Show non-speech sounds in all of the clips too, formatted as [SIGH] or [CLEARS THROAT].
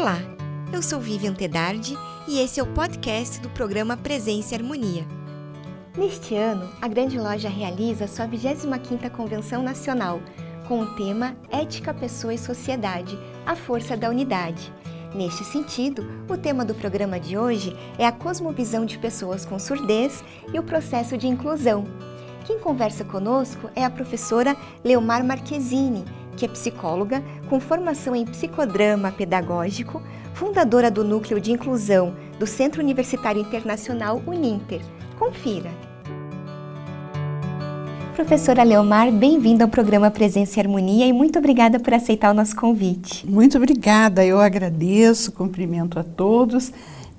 Olá, eu sou Vivian Tedardi e esse é o podcast do programa Presença e Harmonia. Neste ano, a Grande Loja realiza sua 25ª Convenção Nacional com o tema Ética, Pessoa e Sociedade, a Força da Unidade. Neste sentido, o tema do programa de hoje é a cosmovisão de pessoas com surdez e o processo de inclusão. Quem conversa conosco é a professora Leomar Marquezine, que é psicóloga com formação em psicodrama pedagógico, fundadora do Núcleo de Inclusão do Centro Universitário Internacional Uninter. Confira! Professora Leomar, bem-vinda ao programa Presença e Harmonia e muito obrigada por aceitar o nosso convite. Muito obrigada, eu agradeço, cumprimento a todos,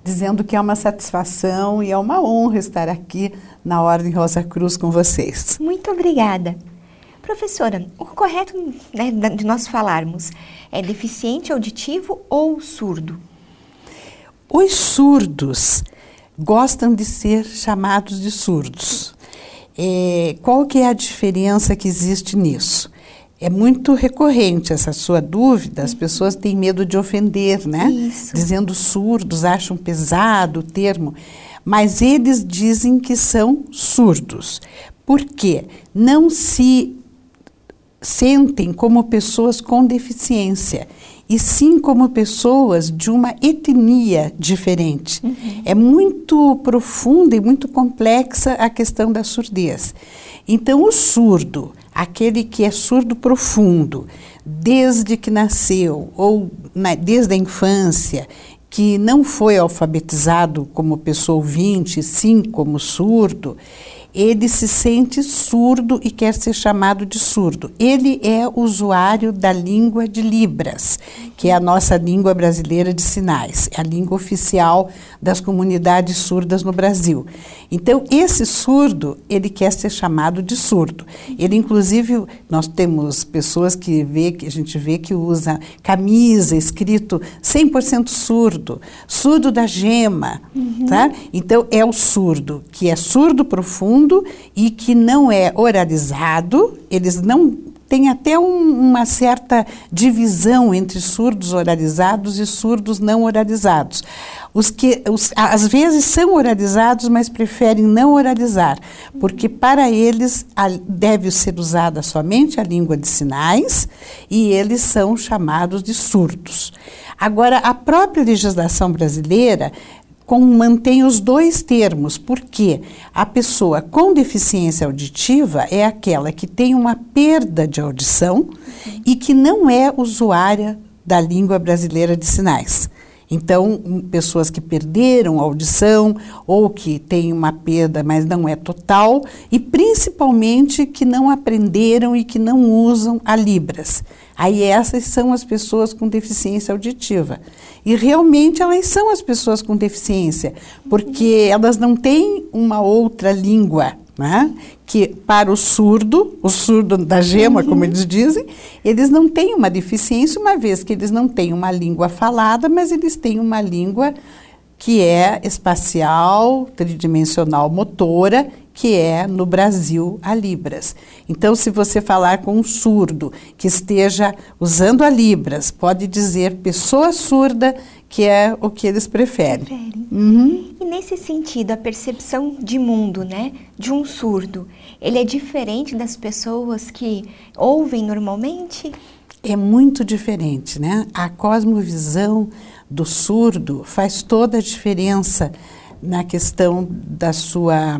dizendo que é uma satisfação e é uma honra estar aqui na Ordem Rosa Cruz com vocês. Muito obrigada. Professora, o correto né, de nós falarmos é deficiente auditivo ou surdo? Os surdos gostam de ser chamados de surdos. É, qual que é a diferença que existe nisso? É muito recorrente essa sua dúvida, as pessoas têm medo de ofender, né? Isso. Dizendo surdos, acham pesado o termo, mas eles dizem que são surdos. Por quê? Não se sentem como pessoas com deficiência, e sim como pessoas de uma etnia diferente. Uhum. É muito profunda e muito complexa a questão da surdez. Então, o surdo, aquele que é surdo profundo, desde que nasceu ou na, desde a infância, que não foi alfabetizado como pessoa ouvinte, sim como surdo, ele se sente surdo e quer ser chamado de surdo. Ele é usuário da língua de Libras, que é a nossa língua brasileira de sinais, é a língua oficial das comunidades surdas no Brasil. Então, esse surdo, ele quer ser chamado de surdo. Ele, inclusive, nós temos pessoas que vê, que a gente vê que usa camisa escrito 100% surdo, surdo da gema, uhum. tá? Então, é o surdo, que é surdo profundo e que não é oralizado, eles não tem até um, uma certa divisão entre surdos oralizados e surdos não oralizados. Os que os, às vezes são oralizados, mas preferem não oralizar, porque para eles a, deve ser usada somente a língua de sinais e eles são chamados de surdos. Agora, a própria legislação brasileira com, mantém os dois termos, porque a pessoa com deficiência auditiva é aquela que tem uma perda de audição e que não é usuária da língua brasileira de sinais. Então, pessoas que perderam a audição ou que têm uma perda, mas não é total, e principalmente que não aprenderam e que não usam a Libras. Aí essas são as pessoas com deficiência auditiva. E realmente elas são as pessoas com deficiência, porque elas não têm uma outra língua né? que para o surdo, o surdo da gema, uhum. como eles dizem, eles não têm uma deficiência, uma vez que eles não têm uma língua falada, mas eles têm uma língua que é espacial, tridimensional, motora, que é no Brasil a Libras. Então, se você falar com um surdo que esteja usando a Libras, pode dizer pessoa surda que é o que eles preferem. preferem. Uhum. E nesse sentido, a percepção de mundo, né, de um surdo, ele é diferente das pessoas que ouvem normalmente? É muito diferente, né? A cosmovisão do surdo faz toda a diferença na questão da sua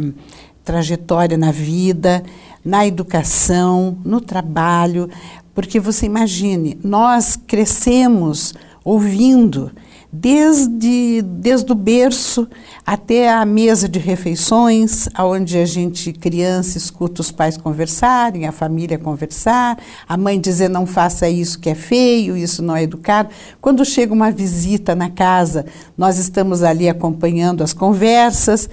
trajetória na vida, na educação, no trabalho, porque você imagine, nós crescemos ouvindo desde, desde o berço até a mesa de refeições, onde a gente, criança, escuta os pais conversarem, a família conversar, a mãe dizer não faça isso que é feio, isso não é educado. Quando chega uma visita na casa, nós estamos ali acompanhando as conversas.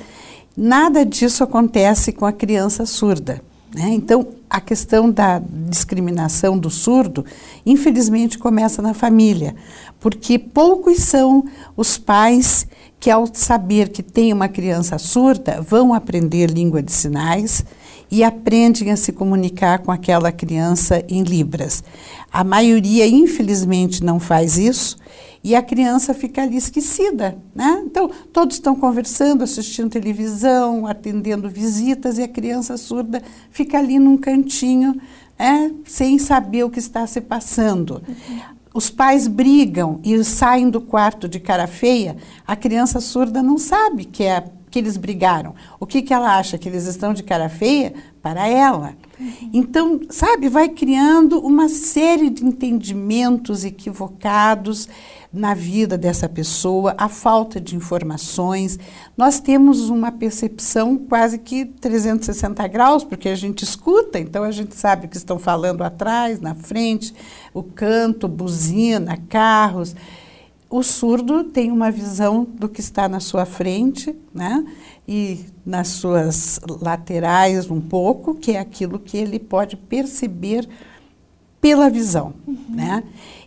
Nada disso acontece com a criança surda. Né? Então, a questão da discriminação do surdo, infelizmente, começa na família, porque poucos são os pais que, ao saber que tem uma criança surda, vão aprender língua de sinais e aprendem a se comunicar com aquela criança em Libras. A maioria, infelizmente, não faz isso e a criança fica ali esquecida. Né? Então, todos estão conversando, assistindo televisão, atendendo visitas e a criança surda fica ali num cantinho, é, sem saber o que está se passando. Os pais brigam e saem do quarto de cara feia, a criança surda não sabe que é que eles brigaram. O que, que ela acha? Que eles estão de cara feia? Para ela. Então, sabe, vai criando uma série de entendimentos equivocados na vida dessa pessoa, a falta de informações. Nós temos uma percepção quase que 360 graus, porque a gente escuta, então a gente sabe o que estão falando atrás, na frente, o canto, buzina, carros. O surdo tem uma visão do que está na sua frente, né? E nas suas laterais um pouco, que é aquilo que ele pode perceber pela visão, uhum. né?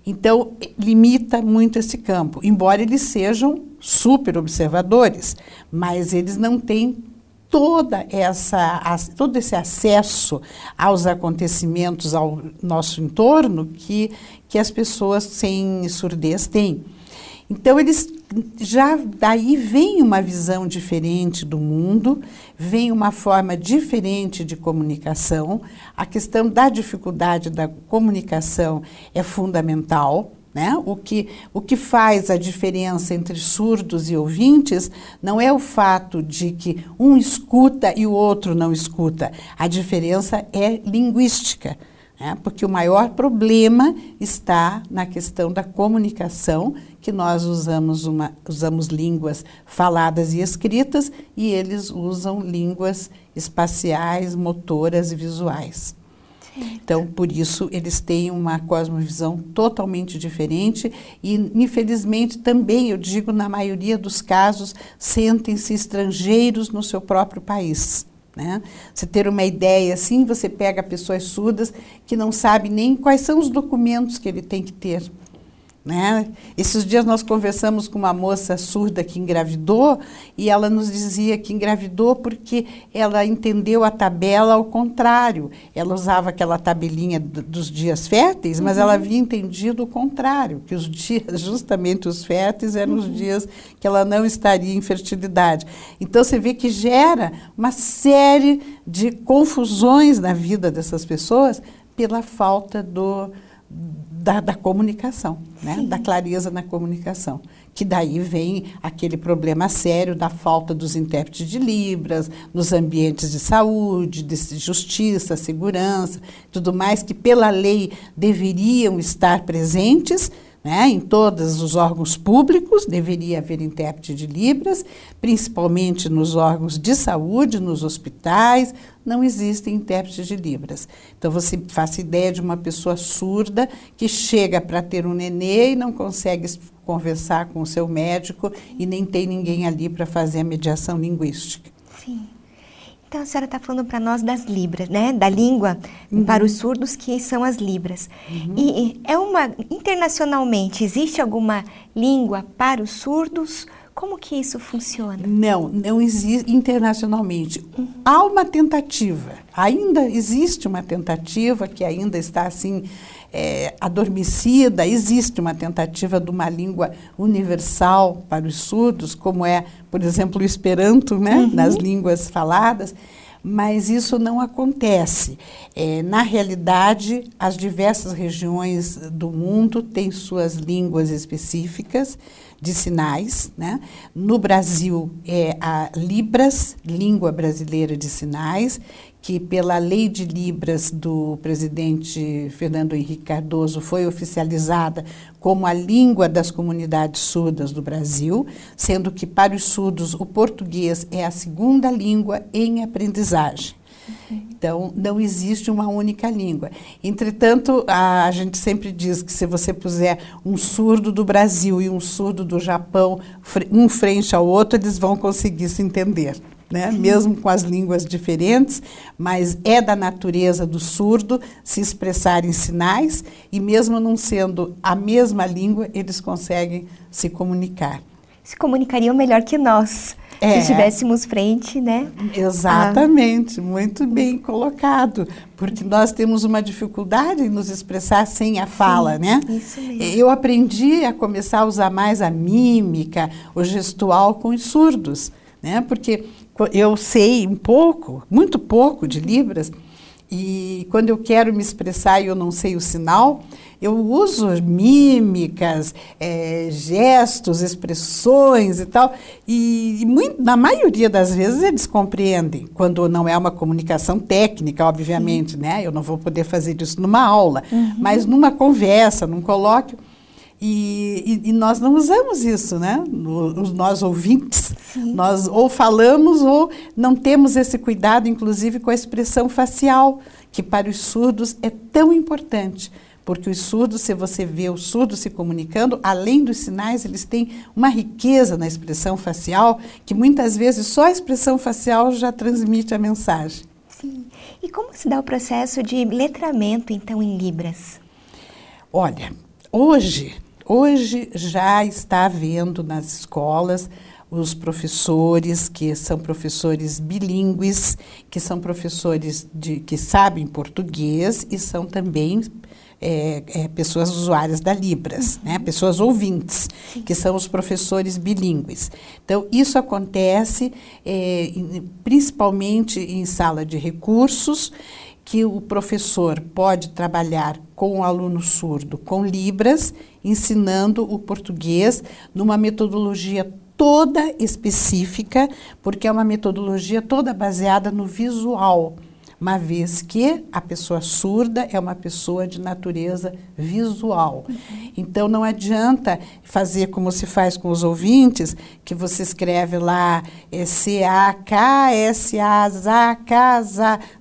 Então, limita muito esse campo, embora eles sejam super observadores, mas eles não têm toda essa, todo esse acesso aos acontecimentos ao nosso entorno que, que as pessoas sem surdez têm. Então, eles já daí vem uma visão diferente do mundo, vem uma forma diferente de comunicação. A questão da dificuldade da comunicação é fundamental. Né? O, que, o que faz a diferença entre surdos e ouvintes não é o fato de que um escuta e o outro não escuta. A diferença é linguística. Né? Porque o maior problema está na questão da comunicação que nós usamos, uma, usamos línguas faladas e escritas e eles usam línguas espaciais, motoras e visuais. Então, por isso, eles têm uma cosmovisão totalmente diferente e, infelizmente, também, eu digo, na maioria dos casos, sentem-se estrangeiros no seu próprio país. Né? Você ter uma ideia assim, você pega pessoas surdas que não sabem nem quais são os documentos que ele tem que ter né? Esses dias nós conversamos com uma moça surda que engravidou e ela nos dizia que engravidou porque ela entendeu a tabela ao contrário. Ela usava aquela tabelinha dos dias férteis, mas uhum. ela havia entendido o contrário, que os dias, [LAUGHS] justamente os férteis, eram uhum. os dias que ela não estaria em fertilidade. Então você vê que gera uma série de confusões na vida dessas pessoas pela falta do da, da comunicação, né? da clareza na comunicação. Que daí vem aquele problema sério da falta dos intérpretes de Libras, nos ambientes de saúde, de justiça, segurança, tudo mais que pela lei deveriam estar presentes, né, em todos os órgãos públicos deveria haver intérprete de Libras, principalmente nos órgãos de saúde, nos hospitais, não existem intérpretes de Libras. Então você faça ideia de uma pessoa surda que chega para ter um nenê e não consegue conversar com o seu médico e nem tem ninguém ali para fazer a mediação linguística. Sim. Então a senhora está falando para nós das libras, né? Da língua uhum. para os surdos que são as libras. Uhum. E é uma internacionalmente existe alguma língua para os surdos? Como que isso funciona? Não, não existe internacionalmente. Uhum. Há uma tentativa. Ainda existe uma tentativa que ainda está assim é, adormecida. Existe uma tentativa de uma língua universal para os surdos, como é, por exemplo, o Esperanto, né, uhum. nas línguas faladas. Mas isso não acontece. É, na realidade, as diversas regiões do mundo têm suas línguas específicas de sinais. Né? No Brasil, é a Libras, Língua Brasileira de Sinais, que pela lei de Libras do presidente Fernando Henrique Cardoso foi oficializada como a língua das comunidades surdas do Brasil, sendo que para os surdos o português é a segunda língua em aprendizagem. Então, não existe uma única língua. Entretanto, a, a, gente sempre diz que se você puser um surdo do Brasil e um surdo do Japão, um frente ao outro, eles vão conseguir se entender né? mesmo com as línguas diferentes, mas é da natureza do surdo se expressar em sinais e mesmo não sendo a mesma língua, eles conseguem se comunicar. Se comunicariam melhor que nós. é. se estivéssemos frente, né? Exatamente, ah. muito bem colocado, porque nós temos uma dificuldade em nos expressar sem a fala, Sim, né? Isso mesmo. Eu aprendi a começar a usar mais a mímica, o gestual com os surdos, né? Porque eu sei um pouco, muito pouco de Libras, e quando eu quero me expressar e eu não sei o sinal, eu uso mímicas, é, gestos, expressões e tal. E, e muito, na maioria das vezes eles compreendem, quando não é uma comunicação técnica, obviamente, né? Eu não vou poder fazer isso numa aula, uhum. mas numa conversa, num colóquio. E, e, e, nós não usamos isso, né? Os nós ouvintes, Sim. nós ou falamos ou não temos esse cuidado, inclusive com a expressão facial, que para os surdos é tão importante. Porque os surdos, se você vê os surdos se comunicando, além dos sinais, eles têm uma riqueza na expressão facial, que muitas vezes só a expressão facial já transmite a mensagem. Sim. E como se dá o processo de letramento, então, em Libras? Olha, hoje Hoje já está havendo nas escolas os professores que são professores bilíngues, que são professores de, que sabem português e são também é, é, pessoas usuárias da Libras, né? pessoas ouvintes, que são os professores bilíngues. Então, isso acontece é, principalmente em sala de recursos que o professor pode trabalhar com o aluno surdo com Libras, ensinando o português numa metodologia toda específica, porque é uma metodologia toda baseada no visual uma vez que a pessoa surda é uma pessoa de natureza visual. Então não adianta fazer como se faz com os ouvintes, que você escreve lá é, C-A-K-S-A-Z-A-K-Z,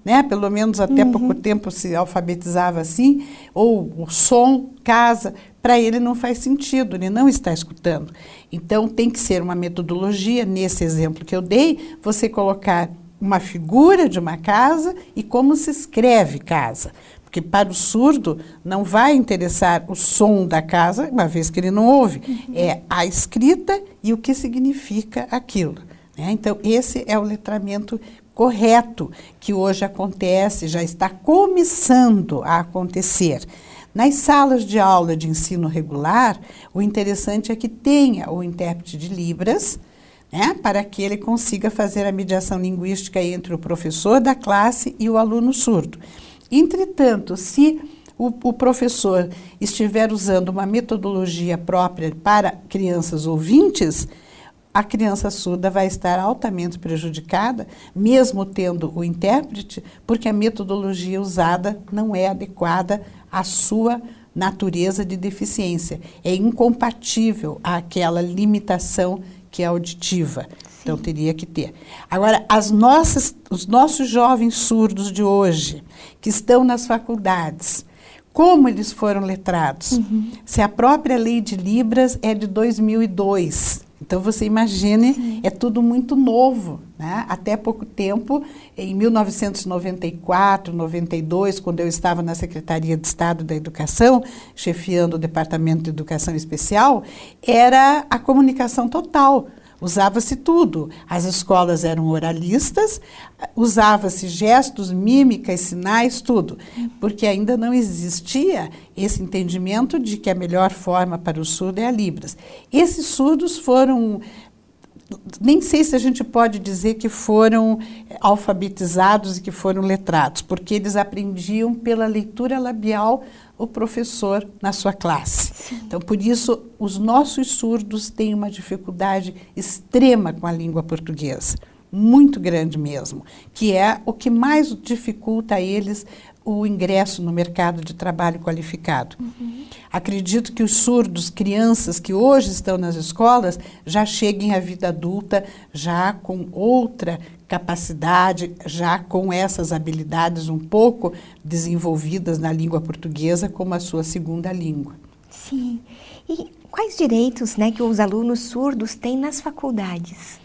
né? Pelo menos até uhum. pouco tempo se alfabetizava assim, ou o som, casa, para ele não faz sentido, ele não está escutando. Então tem que ser uma metodologia, nesse exemplo que eu dei, você colocar uma figura de uma casa e como se escreve casa. Porque para o surdo não vai interessar o som da casa, uma vez que ele não ouve, uhum. é a escrita e o que significa aquilo. Né? Então, esse é o letramento correto que hoje acontece, já está começando a acontecer. Nas salas de aula de ensino regular, o interessante é que tenha o intérprete de Libras, né, para que ele consiga fazer a mediação linguística entre o professor da classe e o aluno surdo. Entretanto, se o, o, professor estiver usando uma metodologia própria para crianças ouvintes, a criança surda vai estar altamente prejudicada, mesmo tendo o intérprete, porque a metodologia usada não é adequada à sua natureza de deficiência. É incompatível àquela limitação que é auditiva. Sim. Então teria que ter. Agora, as nossas, os nossos jovens surdos de hoje, que estão nas faculdades, como eles foram letrados? Uhum. Se a própria lei de Libras é de 2002. Então você imagine, Sim. é tudo muito novo. Né? Até pouco tempo, em 1994, 92, quando eu estava na Secretaria de Estado da Educação, chefiando o Departamento de Educação Especial, era a comunicação total. Usava-se tudo. As escolas eram oralistas, usava-se gestos, mímicas, sinais, tudo. Porque ainda não existia esse entendimento de que a melhor forma para o surdo é a Libras. Esses surdos foram nem sei se a gente pode dizer que foram alfabetizados e que foram letrados, porque eles aprendiam pela leitura labial o professor na sua classe. Sim. Então, por isso, os nossos surdos têm uma dificuldade extrema com a língua portuguesa, muito grande mesmo, que é o que mais dificulta a eles o ingresso no mercado de trabalho qualificado. Uhum. Acredito que os surdos, crianças que hoje estão nas escolas, já cheguem à vida adulta já com outra capacidade, já com essas habilidades um pouco desenvolvidas na língua portuguesa como a sua segunda língua. Sim. E quais direitos né, que os alunos surdos têm nas faculdades?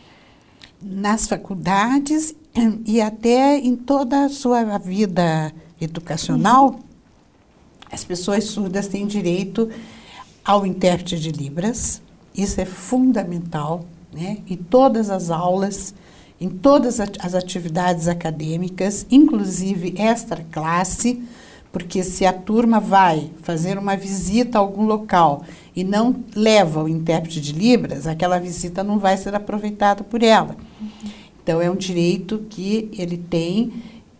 Nas faculdades [CLEARS THROAT] e até em toda a sua vida educacional, uhum. as pessoas surdas têm direito ao intérprete de Libras. Isso é fundamental né, em todas as aulas, em todas as atividades acadêmicas, inclusive extra classe, porque se a turma vai fazer uma visita a algum local e não leva o intérprete de Libras, aquela visita não vai ser aproveitada por ela. Então, é um direito que ele tem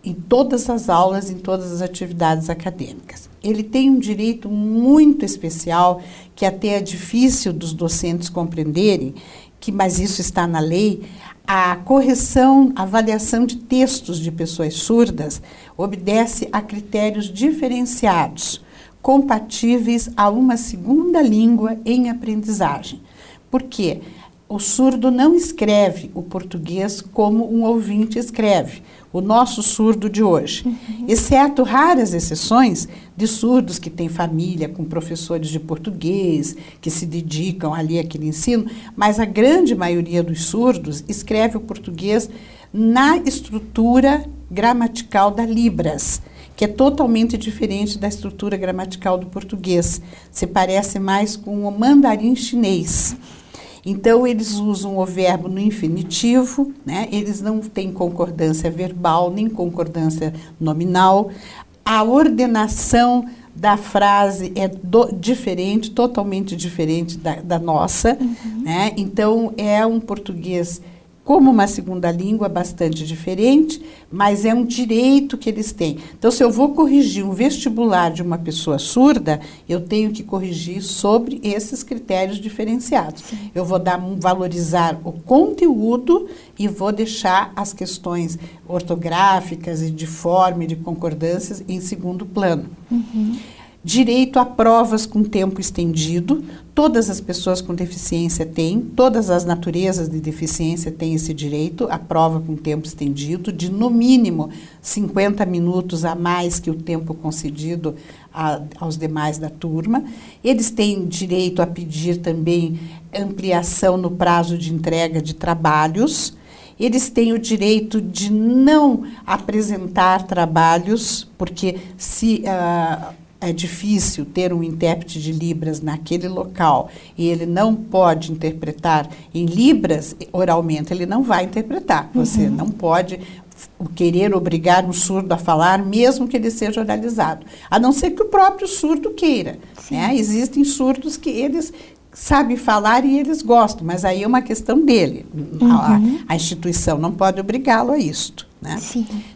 em todas as aulas, em todas as atividades acadêmicas. Ele tem um direito muito especial, que até é difícil dos docentes compreenderem, que, mas isso está na lei, a correção, avaliação de textos de pessoas surdas obedece a critérios diferenciados, compatíveis a uma segunda língua em aprendizagem. Por quê? O surdo não escreve o português como um ouvinte escreve o nosso surdo de hoje. Uhum. Exceto raras exceções de surdos que têm família com professores de português, que se dedicam ali àquele ensino, mas a grande maioria dos surdos escreve o português na estrutura gramatical da Libras que é totalmente diferente da estrutura gramatical do português. Se parece mais com o mandarim chinês. Então, eles usam o verbo no infinitivo, né? eles não têm concordância verbal nem concordância nominal. A ordenação da frase é do, diferente, totalmente diferente da, da nossa. Uhum. Né? Então, é um português como uma segunda língua bastante diferente, mas é um direito que eles têm. Então, se eu vou corrigir um vestibular de uma pessoa surda, eu tenho que corrigir sobre esses critérios diferenciados. Sim. Eu vou dar valorizar o conteúdo e vou deixar as questões ortográficas e de forma e de concordâncias em segundo plano. Uhum direito a provas com tempo estendido. Todas as pessoas com deficiência têm, todas as naturezas de deficiência têm esse direito a prova com tempo estendido, de no mínimo 50 minutos a mais que o tempo concedido a, aos demais da turma. Eles têm direito a pedir também ampliação no prazo de entrega de trabalhos. Eles têm o direito de não apresentar trabalhos, porque se. Uh, é difícil ter um intérprete de Libras naquele local e ele não pode interpretar em Libras oralmente, ele não vai interpretar. Você uhum. não pode querer obrigar um surdo a falar, mesmo que ele seja oralizado. A não ser que o próprio surdo queira. Né? Existem surdos que eles sabem falar e eles gostam, mas aí é uma questão dele. Uhum. A, a, instituição não pode obrigá-lo a isto. Né?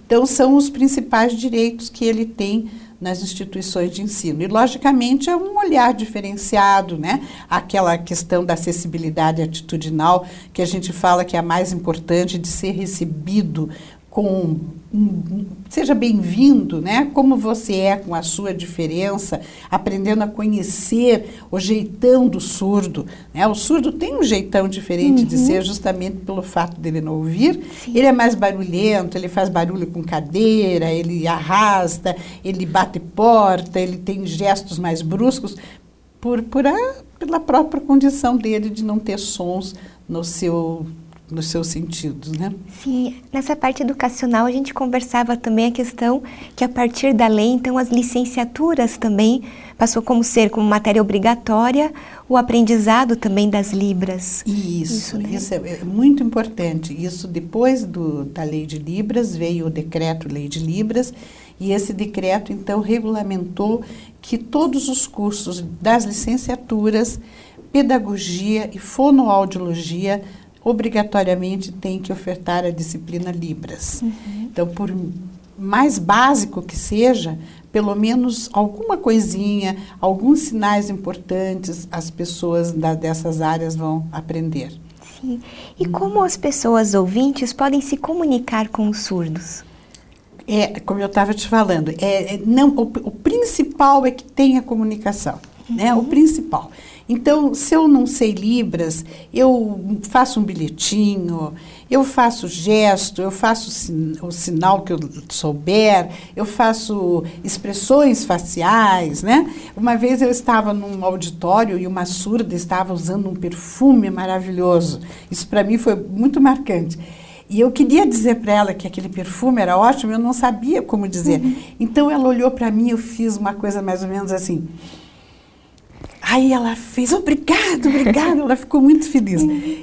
Então, são os principais direitos que ele tem nas instituições de ensino. E, logicamente, é um olhar diferenciado, né? Aquela questão da acessibilidade atitudinal, que a gente fala que é a mais importante de ser recebido com seja bem-vindo, né? Como você é com a sua diferença, aprendendo a conhecer o jeitão do surdo, né? O surdo tem um jeitão diferente uhum. de ser justamente pelo fato dele não ouvir. Sim. Ele é mais barulhento, ele faz barulho com cadeira, ele arrasta, ele bate porta, ele tem gestos mais bruscos por, por a, pela própria condição dele de não ter sons no seu nos seus sentidos, né? Sim, nessa parte educacional a gente conversava também a questão que a partir da lei, então as licenciaturas também passou como ser como matéria obrigatória o aprendizado também das libras. Isso, isso, né? isso é, é, muito importante. Isso depois do, da lei de libras veio o decreto lei de libras e esse decreto então regulamentou que todos os cursos das licenciaturas pedagogia e fonoaudiologia obrigatoriamente tem que ofertar a disciplina Libras. Uhum. Então, por mais básico que seja, pelo menos alguma coisinha, alguns sinais importantes as pessoas da, dessas áreas vão aprender. Sim. E como as pessoas ouvintes podem se comunicar com os surdos? É, como eu estava te falando, é, é não, o, o, principal é que tenha comunicação, uhum. né? O principal. Então, se eu não sei Libras, eu faço um bilhetinho, eu faço gesto, eu faço o sinal que eu souber, eu faço expressões faciais, né? Uma vez eu estava num auditório e uma surda estava usando um perfume maravilhoso. Isso para mim foi muito marcante. E eu queria dizer para ela que aquele perfume era ótimo, eu não sabia como dizer. Uhum. Então ela olhou para mim, eu fiz uma coisa mais ou menos assim. Aí ela fez, obrigado, obrigado, ela ficou muito feliz.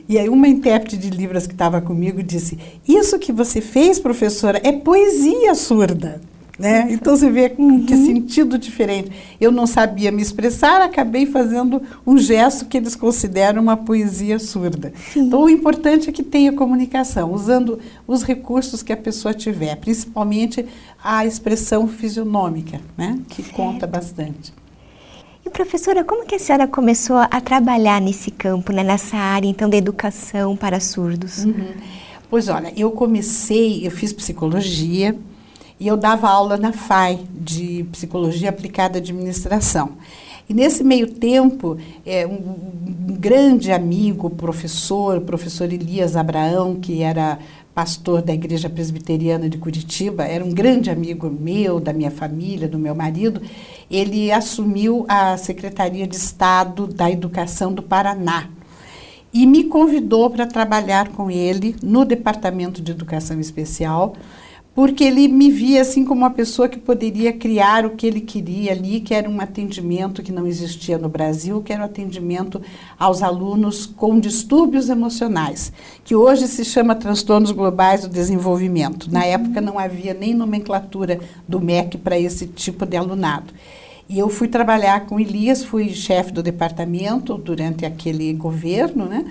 E aí uma intérprete de Libras que estava comigo disse, isso que você fez, professora, é poesia surda. Né? Então você vê uhum. que sentido diferente. Eu não sabia me expressar, acabei fazendo um gesto que eles consideram uma poesia surda. Sim. Então o importante é que tenha comunicação, usando os recursos que a pessoa tiver, principalmente a expressão fisionômica, né? que certo. conta bastante. E professora, como que a senhora começou a trabalhar nesse campo, né? nessa área então da educação para surdos? Uhum. Pois olha, eu comecei, eu fiz psicologia e eu dava aula na FAI, de Psicologia Aplicada à Administração. E nesse meio tempo, é, um, um grande amigo, professor, professor Elias Abraão, que era pastor da Igreja Presbiteriana de Curitiba, era um grande amigo meu, da minha família, do meu marido, ele assumiu a Secretaria de Estado da Educação do Paraná e me convidou para trabalhar com ele no Departamento de Educação Especial porque ele me via assim como uma pessoa que poderia criar o que ele queria ali, que era um atendimento que não existia no Brasil, que era um atendimento aos alunos com distúrbios emocionais, que hoje se chama transtornos globais do desenvolvimento. Na época não havia nem nomenclatura do MEC para esse tipo de alunado. E eu fui trabalhar com Elias, fui chefe do departamento durante aquele governo, né?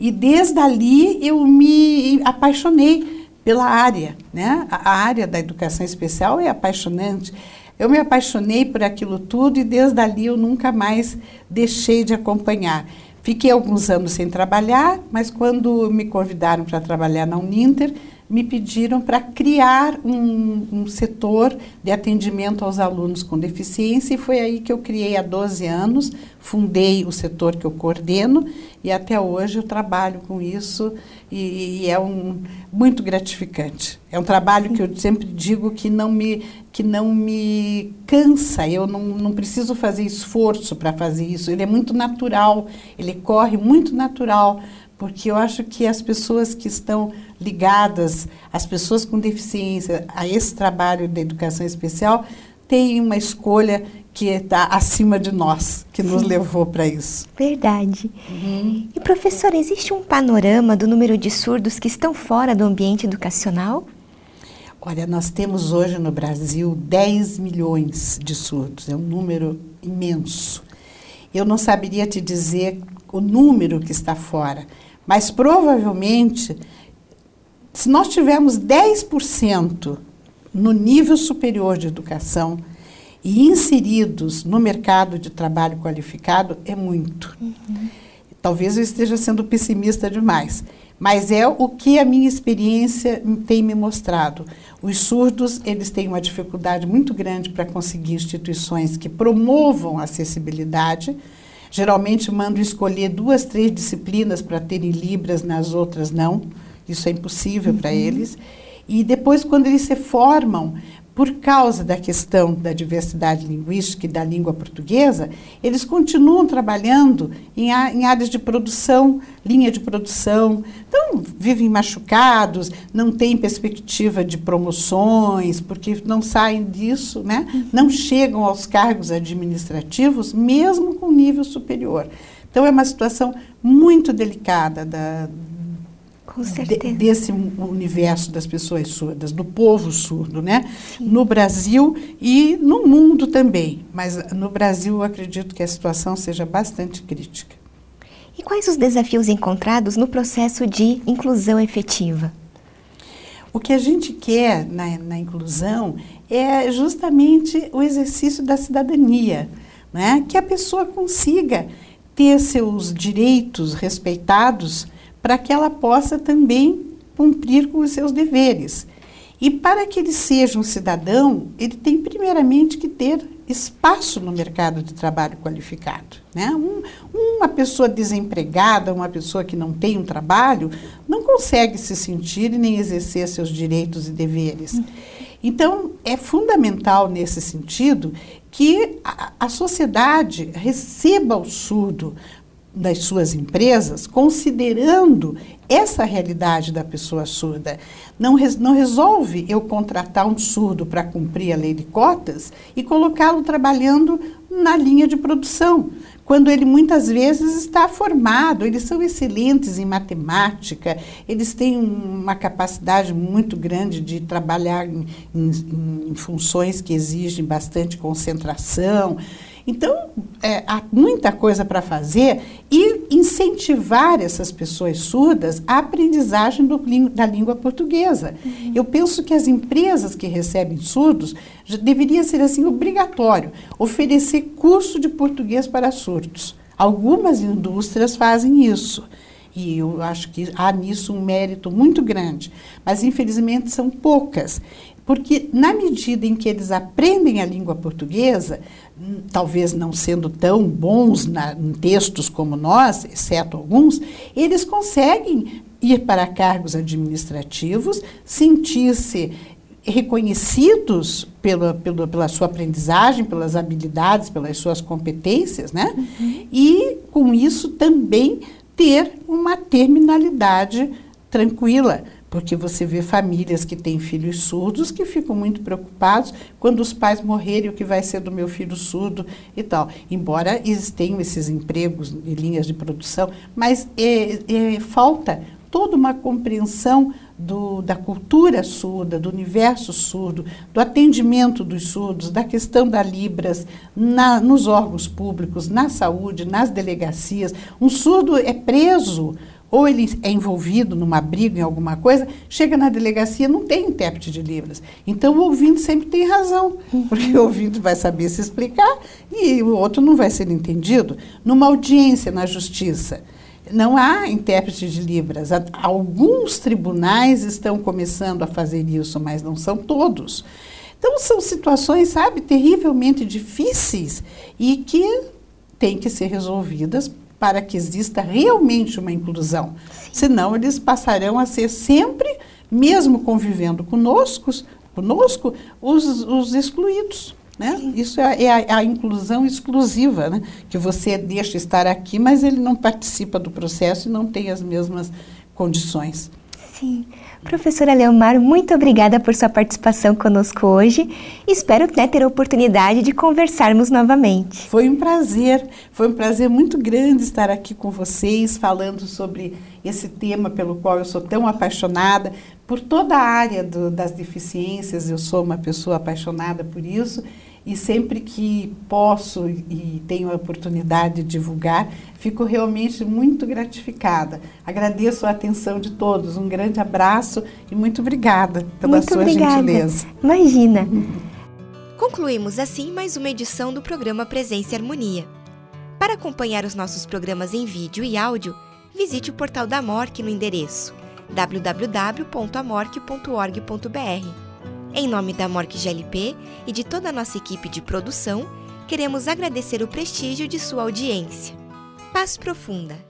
E desde ali eu me apaixonei pela área, né? A, área da educação especial é apaixonante. Eu me apaixonei por aquilo tudo e desde ali eu nunca mais deixei de acompanhar. Fiquei alguns anos sem trabalhar, mas quando me convidaram para trabalhar na Uninter, me pediram para criar um, um, setor de atendimento aos alunos com deficiência e foi aí que eu criei há 12 anos, fundei o setor que eu coordeno e até hoje eu trabalho com isso e, e é um, muito gratificante. É um trabalho que eu sempre digo que não me, que não me cansa, eu não, não preciso fazer esforço para fazer isso, ele é muito natural, ele corre muito natural porque eu acho que as pessoas que estão ligadas, as pessoas com deficiência, a esse trabalho de educação especial, têm uma escolha que está acima de nós, que nos Sim. levou para isso. Verdade. Uhum. E, professora, existe um panorama do número de surdos que estão fora do ambiente educacional? Olha, nós temos hoje no Brasil 10 milhões de surdos, é um número imenso. Eu não saberia te dizer o número que está fora, mas provavelmente, se nós tivermos 10% no nível superior de educação e inseridos no mercado de trabalho qualificado, é muito. Uhum. Talvez eu esteja sendo pessimista demais, mas é o que a minha experiência tem me mostrado. Os surdos, eles têm uma dificuldade muito grande para conseguir instituições que promovam a acessibilidade, Geralmente mando escolher duas, três disciplinas para terem Libras, nas outras não. Isso é impossível uhum. para eles. E depois, quando eles se formam, por causa da questão da diversidade linguística e da língua portuguesa, eles continuam trabalhando em, em, áreas de produção, linha de produção. Então, vivem machucados, não têm perspectiva de promoções, porque não saem disso, né? não chegam aos cargos administrativos, mesmo com nível superior. Então, é uma situação muito delicada da, com certeza. De, desse universo das pessoas surdas, do povo surdo, né? Sim. No Brasil e no mundo também. Mas no Brasil eu acredito que a situação seja bastante crítica. E quais os desafios encontrados no processo de inclusão efetiva? O que a gente quer na, na inclusão é justamente o exercício da cidadania, né? que a pessoa consiga ter seus direitos respeitados para que ela possa também cumprir com os seus deveres. E para que ele seja um cidadão, ele tem primeiramente que ter espaço no mercado de trabalho qualificado. Né? Um, uma pessoa desempregada, uma pessoa que não tem um trabalho, não consegue se sentir e nem exercer seus direitos e deveres. Então, é fundamental nesse sentido que a, a sociedade receba o surdo das suas empresas, considerando essa realidade da pessoa surda. Não, res, não resolve eu contratar um surdo para cumprir a lei de cotas e colocá-lo trabalhando na linha de produção, quando ele muitas vezes está formado, eles são excelentes em matemática, eles têm uma capacidade muito grande de trabalhar em, em, em funções que exigem bastante concentração. Então, é, há muita coisa para fazer e incentivar essas pessoas surdas à aprendizagem do, da língua portuguesa. Uhum. Eu penso que as empresas que recebem surdos deveria ser assim obrigatório oferecer curso de português para surdos. Algumas indústrias fazem isso. E eu acho que há nisso um mérito muito grande. Mas, infelizmente, são poucas. Porque, na medida em que eles aprendem a língua portuguesa, talvez não sendo tão bons na, em textos como nós, exceto alguns, eles conseguem ir para cargos administrativos, sentir-se reconhecidos pela, pela, pela sua aprendizagem, pelas habilidades, pelas suas competências, né? Uhum. E, com isso, também ter uma terminalidade tranquila porque você vê famílias que têm filhos surdos que ficam muito preocupados quando os pais morrerem, o que vai ser do meu filho surdo e tal. Embora existem esses empregos e linhas de produção, mas é, é, falta toda uma compreensão do, da cultura surda, do universo surdo, do atendimento dos surdos, da questão da Libras na, nos órgãos públicos, na saúde, nas delegacias. Um surdo é preso ou ele é envolvido numa briga em alguma coisa, chega na delegacia, não tem intérprete de Libras. Então o ouvinte sempre tem razão, uhum. porque o ouvinte vai saber se explicar e o outro não vai ser entendido. Numa audiência na justiça, não há intérprete de Libras. Alguns tribunais estão começando a fazer isso, mas não são todos. Então são situações, sabe, terrivelmente difíceis e que têm que ser resolvidas para que exista realmente uma inclusão. Sim. Senão, eles passarão a ser sempre, mesmo convivendo conosco, conosco os, os excluídos. Né? Isso é, é a, a, inclusão exclusiva, né? que você deixa estar aqui, mas ele não participa do processo e não tem as mesmas condições. Sim. Professora Leomar, muito obrigada por sua participação conosco hoje. Espero né, ter a oportunidade de conversarmos novamente. Foi um prazer, foi um prazer muito grande estar aqui com vocês, falando sobre esse tema pelo qual eu sou tão apaixonada, por toda a área do, das deficiências, eu sou uma pessoa apaixonada por isso e sempre que posso e tenho a oportunidade de divulgar, fico realmente muito gratificada. Agradeço a atenção de todos, um grande abraço e muito obrigada pela muito sua obrigada. gentileza. Imagina. [LAUGHS] Concluímos assim mais uma edição do programa Presença e Harmonia. Para acompanhar os nossos programas em vídeo e áudio, visite o portal da MORC no endereço www.amorque.org.br em nome da Morque GLP e de toda a nossa equipe de produção, queremos agradecer o prestígio de sua audiência. Paz profunda!